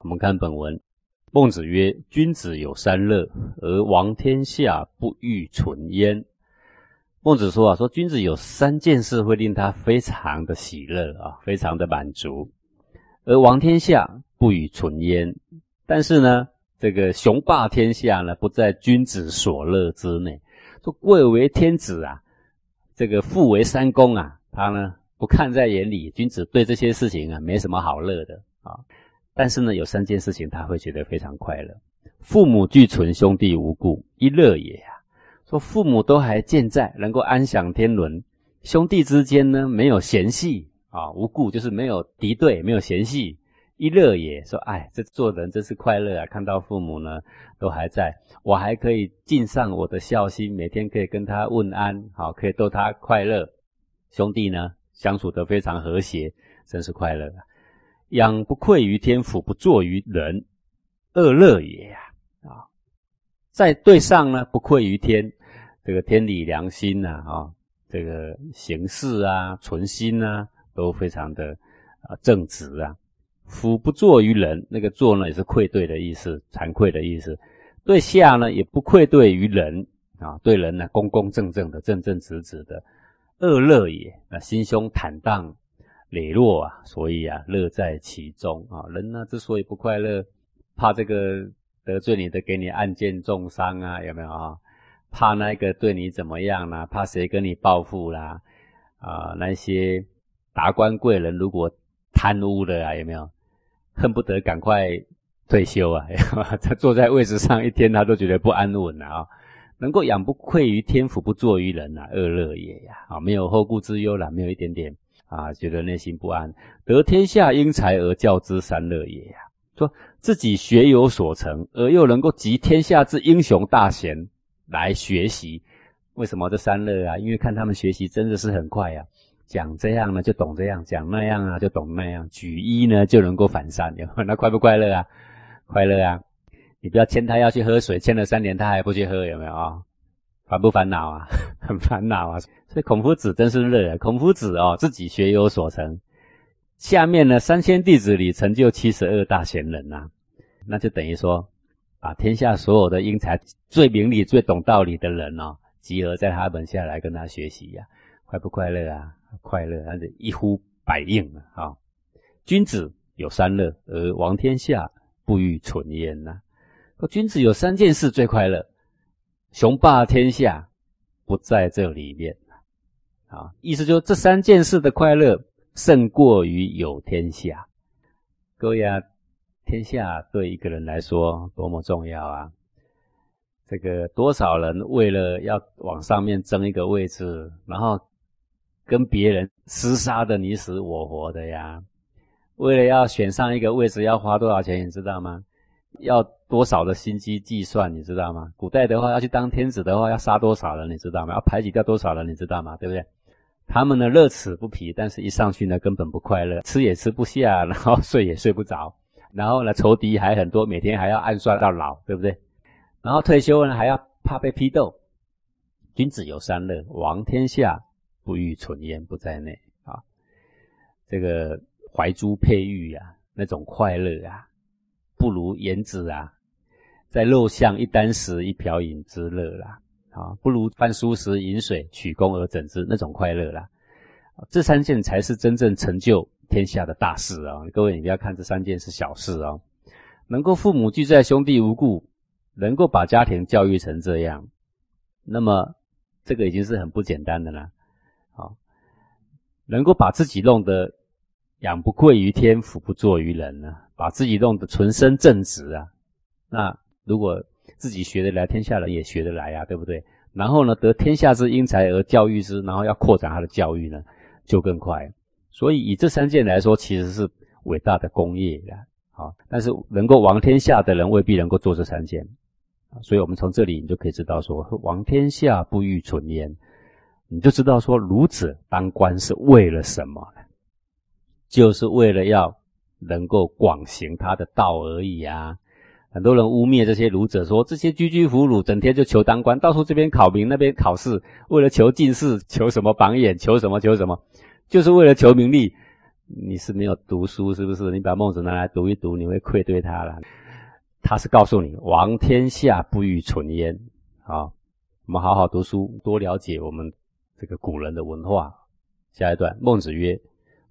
我们看本文，孟子曰：“君子有三乐，而王天下不欲存焉。”孟子说啊，说君子有三件事会令他非常的喜乐啊，非常的满足，而王天下不与存焉。但是呢，这个雄霸天下呢，不在君子所乐之内。说贵为天子啊，这个富为三公啊，他呢不看在眼里。君子对这些事情啊，没什么好乐的啊。但是呢，有三件事情他会觉得非常快乐：父母俱存，兄弟无故，一乐也呀。说父母都还健在，能够安享天伦；兄弟之间呢，没有嫌隙啊，无故就是没有敌对，没有嫌隙，一乐也。说哎，这做人真是快乐啊！看到父母呢都还在，我还可以尽上我的孝心，每天可以跟他问安，好，可以逗他快乐。兄弟呢相处得非常和谐，真是快乐啊。养不愧于天，俯不作于人，恶乐也呀！啊，在对上呢，不愧于天，这个天理良心呐，啊，这个行事啊，存心啊，都非常的啊正直啊。俯不作于人，那个作呢，也是愧对的意思，惭愧的意思。对下呢，也不愧对于人啊，对人呢，公公正正的，正正直直的，恶乐也。啊心胸坦荡。磊落啊，所以啊，乐在其中啊。人呢，之所以不快乐，怕这个得罪你的给你暗箭重伤啊，有没有啊？怕那个对你怎么样啦？怕谁跟你报复啦？啊，那些达官贵人如果贪污的啊，有没有？恨不得赶快退休啊！他 坐在位置上一天，他都觉得不安稳啊。能够养不愧于天，俯不作于人啊，恶乐也呀！啊，没有后顾之忧了，没有一点点。啊，觉得内心不安，得天下英才而教之，三乐也呀。说自己学有所成，而又能够集天下之英雄大贤来学习，为什么这三乐啊？因为看他们学习真的是很快呀，讲这样呢就懂这样，讲那样啊就懂那样，举一呢就能够反三，那快不快乐啊？快乐啊！你不要牵他要去喝水，牵了三年他还不去喝，有没有啊？烦不烦恼啊？很烦恼啊！所以孔夫子真是乐。孔夫子哦，自己学有所成，下面呢三千弟子里成就七十二大贤人呐，那就等于说，把天下所有的英才、最明理、最懂道理的人哦，集合在他门下来跟他学习呀，快不快乐啊？快乐，那是一呼百应啊！君子有三乐，而王天下不欲存焉呐。君子有三件事最快乐。雄霸天下不在这里面啊！意思就是这三件事的快乐胜过于有天下。各位啊，天下对一个人来说多么重要啊！这个多少人为了要往上面争一个位置，然后跟别人厮杀的你死我活的呀！为了要选上一个位置，要花多少钱，你知道吗？要多少的心机计算，你知道吗？古代的话，要去当天子的话，要杀多少人，你知道吗？要排挤掉多少人，你知道吗？对不对？他们呢，乐此不疲，但是一上去呢，根本不快乐，吃也吃不下，然后睡也睡不着，然后呢，仇敌还很多，每天还要暗算到老，对不对？然后退休呢，还要怕被批斗。君子有三乐：王天下，不欲存焉，不在内啊。这个怀珠佩玉呀，那种快乐啊。不如颜子啊，在肉巷一箪食一瓢饮之乐啦，啊，不如饭疏食饮水取功而整之那种快乐啦。这三件才是真正成就天下的大事啊！各位，你不要看这三件是小事哦。能够父母俱在，兄弟无故，能够把家庭教育成这样，那么这个已经是很不简单的了。好，能够把自己弄得养不愧于天，俯不作于人啊？把自己弄得纯身正直啊，那如果自己学得来，天下人也学得来呀，对不对？然后呢，得天下之英才而教育之，然后要扩展他的教育呢，就更快。所以以这三件来说，其实是伟大的功业的啊。但是能够王天下的人未必能够做这三件。所以我们从这里你就可以知道说，王天下不欲存焉，你就知道说儒者当官是为了什么？就是为了要。能够广行他的道而已啊！很多人污蔑这些儒者，说这些居居俘虏，整天就求当官，到处这边考名那边考试，为了求进士，求什么榜眼，求什么求什么，就是为了求名利。你是没有读书，是不是？你把孟子拿来读一读，你会愧对他了。他是告诉你，王天下不欲存焉。啊，我们好好读书，多了解我们这个古人的文化。下一段，孟子曰：“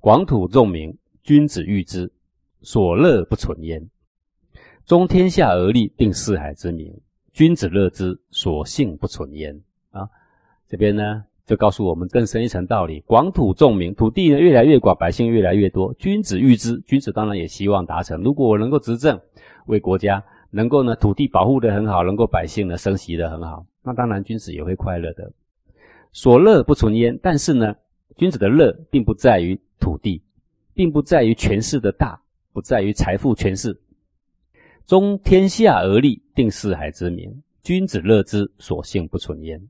广土众民，君子欲之，所乐不存焉。中天下而立，定四海之民，君子乐之，所幸不存焉。”啊，这边呢？就告诉我们更深一层道理：广土众民，土地呢越来越广，百姓越来越多。君子欲之，君子当然也希望达成。如果我能够执政，为国家能够呢土地保护得很好，能够百姓呢生息得很好，那当然君子也会快乐的。所乐不存焉。但是呢，君子的乐并不在于土地，并不在于权势的大，不在于财富权势。中天下而立，定四海之民，君子乐之，所幸不存焉。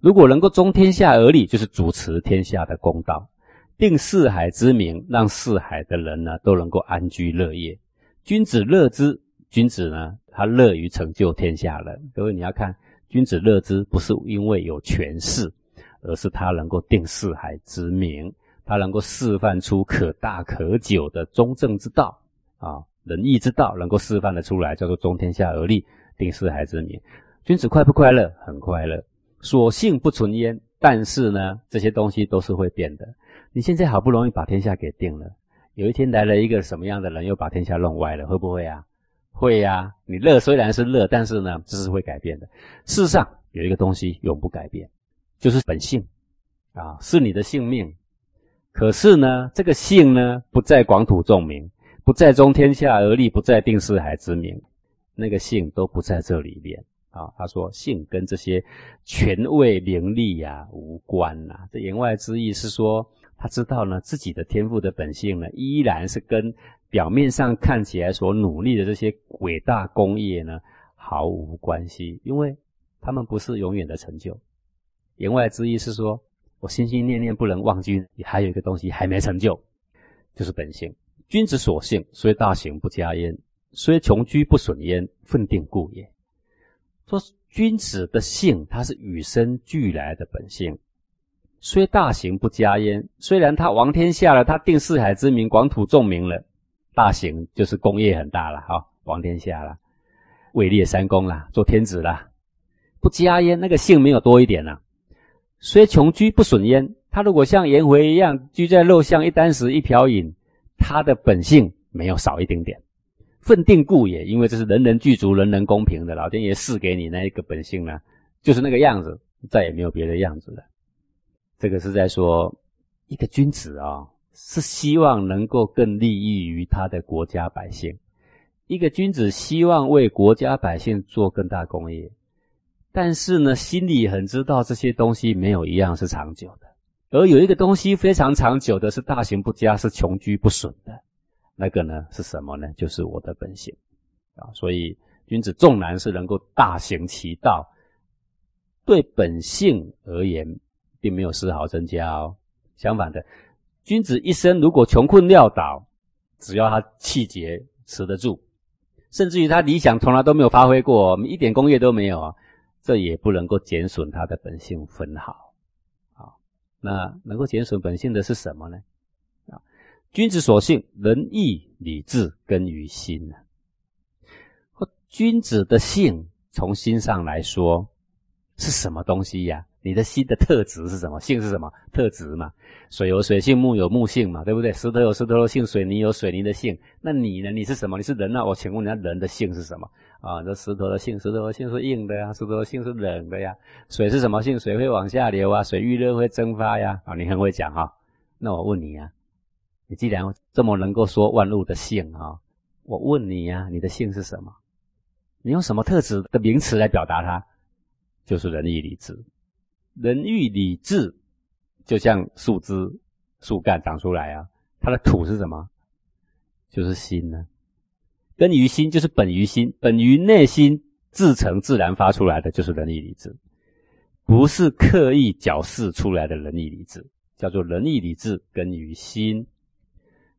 如果能够中天下而立，就是主持天下的公道，定四海之民，让四海的人呢都能够安居乐业。君子乐之，君子呢他乐于成就天下人。各位你要看，君子乐之不是因为有权势，而是他能够定四海之民，他能够示范出可大可久的中正之道啊，仁义之道，能够示范的出来，叫做中天下而立，定四海之民。君子快不快乐？很快乐。所幸不存焉，但是呢，这些东西都是会变的。你现在好不容易把天下给定了，有一天来了一个什么样的人，又把天下弄歪了，会不会啊？会呀。你乐虽然是乐，但是呢，这是会改变的。世上有一个东西永不改变，就是本性啊，是你的性命。可是呢，这个性呢，不在广土众民，不在中天下而立，不在定四海之名，那个性都不在这里面。啊，他说性跟这些权位名利呀无关呐。这言外之意是说，他知道呢自己的天赋的本性呢，依然是跟表面上看起来所努力的这些伟大功业呢毫无关系，因为他们不是永远的成就。言外之意是说，我心心念念不能忘记，还有一个东西还没成就，就是本性。君子所性，虽大行不加焉，虽穷居不损焉，奋定故也。说君子的性，它是与生俱来的本性，虽大行不加焉。虽然他王天下了，他定四海之名，广土众民了，大行就是功业很大了，哈，王天下了，位列三公了，做天子了，不加焉，那个性没有多一点呢。虽穷居不损焉，他如果像颜回一样居在陋巷，一箪食，一瓢饮，他的本性没有少一丁点。奋定故也，因为这是人人具足、人人公平的。老天爷赐给你那一个本性呢，就是那个样子，再也没有别的样子了。这个是在说一个君子啊，是希望能够更利益于他的国家百姓。一个君子希望为国家百姓做更大功业，但是呢，心里很知道这些东西没有一样是长久的，而有一个东西非常长久的，是大行不加，是穷居不损的。那个呢是什么呢？就是我的本性啊！所以君子纵然是能够大行其道，对本性而言，并没有丝毫增加哦。相反的，君子一生如果穷困潦倒，只要他气节持得住，甚至于他理想从来都没有发挥过，一点功业都没有啊，这也不能够减损他的本性分毫啊。那能够减损本性的是什么呢？啊君子所性，仁义礼智根于心君子的性，从心上来说，是什么东西呀？你的心的特质是什么？性是什么特质嘛？水有水性，木有木性嘛，对不对？石头有石头的性，水泥有水泥的性。那你呢？你是什么？你是人啊？我请问人家人的性是什么？啊，这石头的性，石头的性是硬的呀，石头的性是冷的呀。水是什么性？水会往下流啊，水遇热会蒸发呀。啊，你很会讲哈。那我问你呀。你既然这么能够说万物的性啊，我问你呀，你的性是什么？你用什么特质的名词来表达它？就是仁义礼智。仁义礼智，就像树枝、树干长出来啊，它的土是什么？就是心呢。根于心，就是本于心，本于内心自成自然发出来的，就是仁义礼智，不是刻意矫饰出来的仁义礼智，叫做仁义礼智根于心。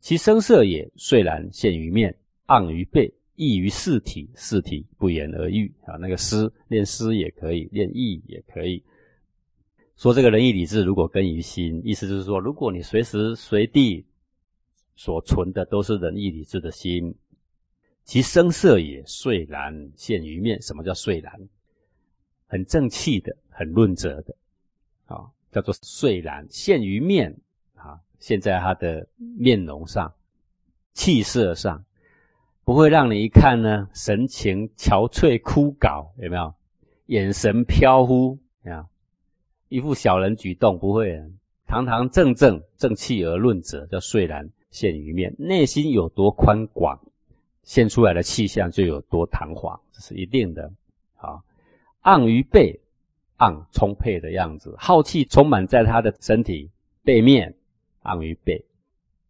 其声色也，虽然现于面，盎于背，异于四体，四体不言而喻啊。那个诗练诗也可以，练义也可以。说这个仁义礼智，如果根于心，意思就是说，如果你随时随地所存的都是仁义礼智的心。其声色也遂然现于面。什么叫遂然？很正气的，很润泽的，啊，叫做遂然现于面啊。现在他的面容上、气色上，不会让你一看呢，神情憔悴枯槁，有没有？眼神飘忽啊，一副小人举动，不会，堂堂正正、正气而论者，叫遂然现于面。内心有多宽广。现出来的气象就有多堂皇，这是一定的。好，昂于背，昂充沛的样子，浩气充满在他的身体背面，昂于背。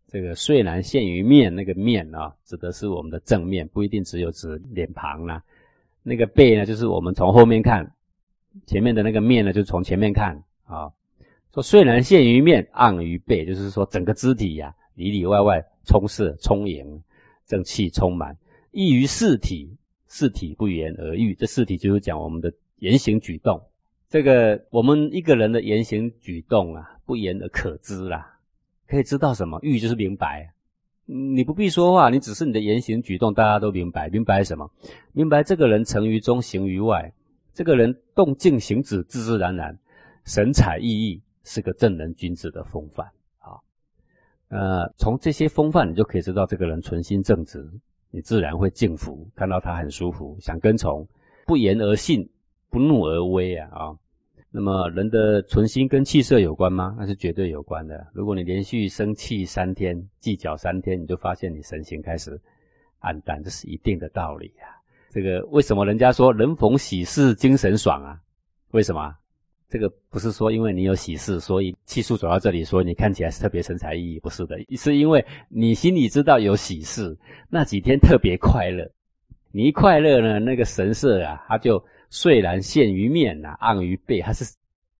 这个虽然现于面，那个面啊，指的是我们的正面，不一定只有指脸庞啦。那个背呢，就是我们从后面看，前面的那个面呢，就从前面看啊。说虽然现于面，昂于背，就是说整个肢体呀，里里外外充实充盈。正气充满，异于四体，四体不言而喻。这四体就是讲我们的言行举动。这个我们一个人的言行举动啊，不言而可知啦，可以知道什么？喻就是明白。你不必说话，你只是你的言行举动，大家都明白。明白什么？明白这个人成于中，行于外。这个人动静行止，自自然然，神采奕奕，是个正人君子的风范。呃，从这些风范，你就可以知道这个人存心正直，你自然会敬服，看到他很舒服，想跟从，不言而信，不怒而威啊啊！那么人的存心跟气色有关吗？那是绝对有关的。如果你连续生气三天，计较三天，你就发现你神情开始暗淡，这是一定的道理啊。这个为什么人家说人逢喜事精神爽啊？为什么？这个不是说因为你有喜事，所以气数走到这里，所以你看起来是特别神采奕奕，不是的，是因为你心里知道有喜事，那几天特别快乐。你一快乐呢，那个神色啊，它就虽然现于面呐，昂于背，它是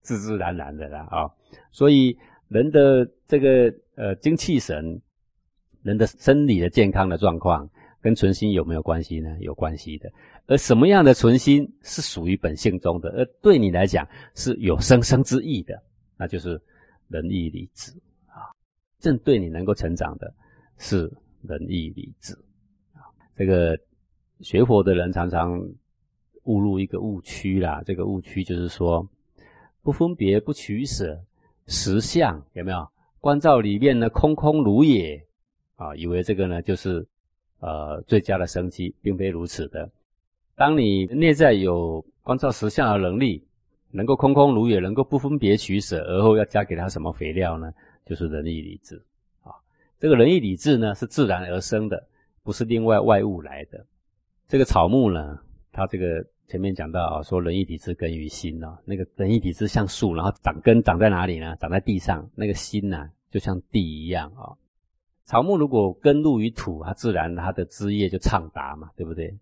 自自然然的啦啊。所以人的这个呃精气神，人的生理的健康的状况，跟存心有没有关系呢？有关系的。而什么样的存心是属于本性中的，而对你来讲是有生生之意的，那就是仁义礼智啊。正对你能够成长的是仁义礼智啊。这个学佛的人常常误入一个误区啦。这个误区就是说，不分别不取舍，实相有没有？观照里面呢，空空如也啊，以为这个呢就是呃最佳的生机，并非如此的。当你内在有观照实相的能力，能够空空如也，能够不分别取舍，而后要加给它什么肥料呢？就是仁义礼智啊。这个仁义礼智呢，是自然而生的，不是另外外物来的。这个草木呢，它这个前面讲到啊，说仁义礼智根于心呢。那个仁义礼智像树，然后长根长在哪里呢？长在地上。那个心呢，就像地一样啊。草木如果根入于土，它自然它的枝叶就畅达嘛，对不对？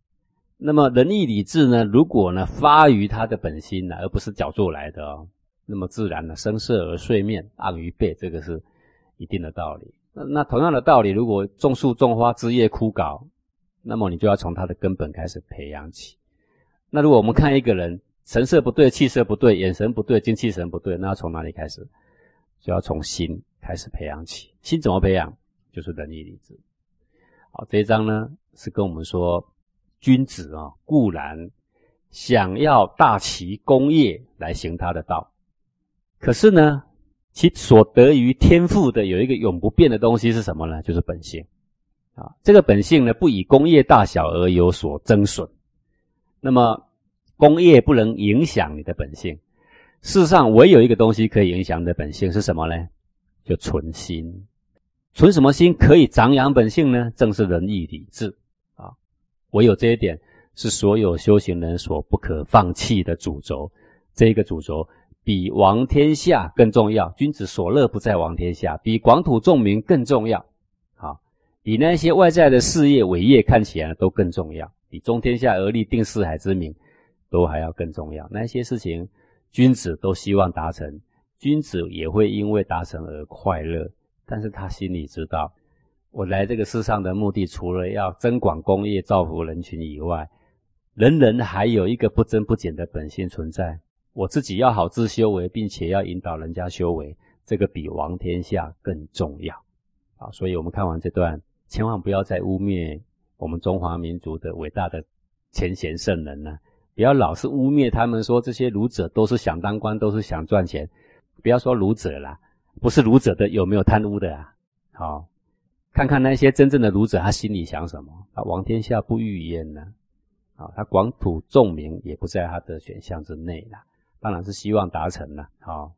那么仁义礼智呢？如果呢发于他的本心呢，而不是脚做来的哦，那么自然呢生色而睡面，安于背，这个是一定的道理。那那同样的道理，如果种树种花枝叶枯槁，那么你就要从他的根本开始培养起。那如果我们看一个人神色不对、气色不对、眼神不对、精气神不对，那要从哪里开始？就要从心开始培养起。心怎么培养？就是仁义礼智。好，这一章呢是跟我们说。君子啊，固然想要大齐功业来行他的道，可是呢，其所得于天赋的有一个永不变的东西是什么呢？就是本性啊。这个本性呢，不以功业大小而有所增损。那么，功业不能影响你的本性。世上唯有一个东西可以影响你的本性是什么呢？就存心。存什么心可以长养本性呢？正是仁义礼智啊。唯有这一点是所有修行人所不可放弃的主轴，这个主轴比王天下更重要。君子所乐不在王天下，比广土众民更重要。啊，比那些外在的事业伟业看起来都更重要，比中天下而立定四海之民都还要更重要。那些事情，君子都希望达成，君子也会因为达成而快乐，但是他心里知道。我来这个世上的目的，除了要增广功业、造福人群以外，人人还有一个不增不减的本性存在。我自己要好自修为，并且要引导人家修为，这个比王天下更重要。啊，所以我们看完这段，千万不要再污蔑我们中华民族的伟大的前贤圣人了，不要老是污蔑他们说这些儒者都是想当官，都是想赚钱，不要说儒者啦，不是儒者的有没有贪污的啊？好，看看那些真正的儒者，他心里想什么？他，王天下不欲焉呢？啊，他广土重民也不在他的选项之内了，当然是希望达成了。好。